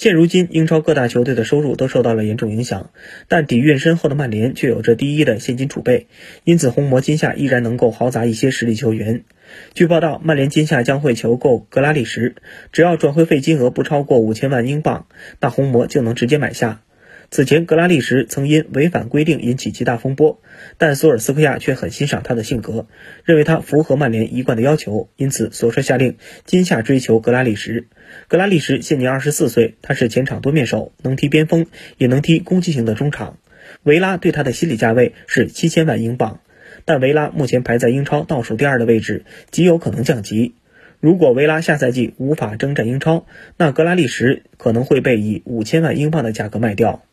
现如今，英超各大球队的收入都受到了严重影响，但底蕴深厚的曼联却有着第一的现金储备，因此红魔今夏依然能够豪砸一些实力球员。据报道，曼联今夏将会求购格拉利什，只要转会费金额不超过五千万英镑，那红魔就能直接买下。此前，格拉利什曾因违反规定引起极大风波，但索尔斯克亚却很欣赏他的性格，认为他符合曼联一贯的要求，因此索帅下令今夏追求格拉利什。格拉利什现年二十四岁，他是前场多面手，能踢边锋，也能踢攻击型的中场。维拉对他的心理价位是七千万英镑，但维拉目前排在英超倒数第二的位置，极有可能降级。如果维拉下赛季无法征战英超，那格拉利什可能会被以五千万英镑的价格卖掉。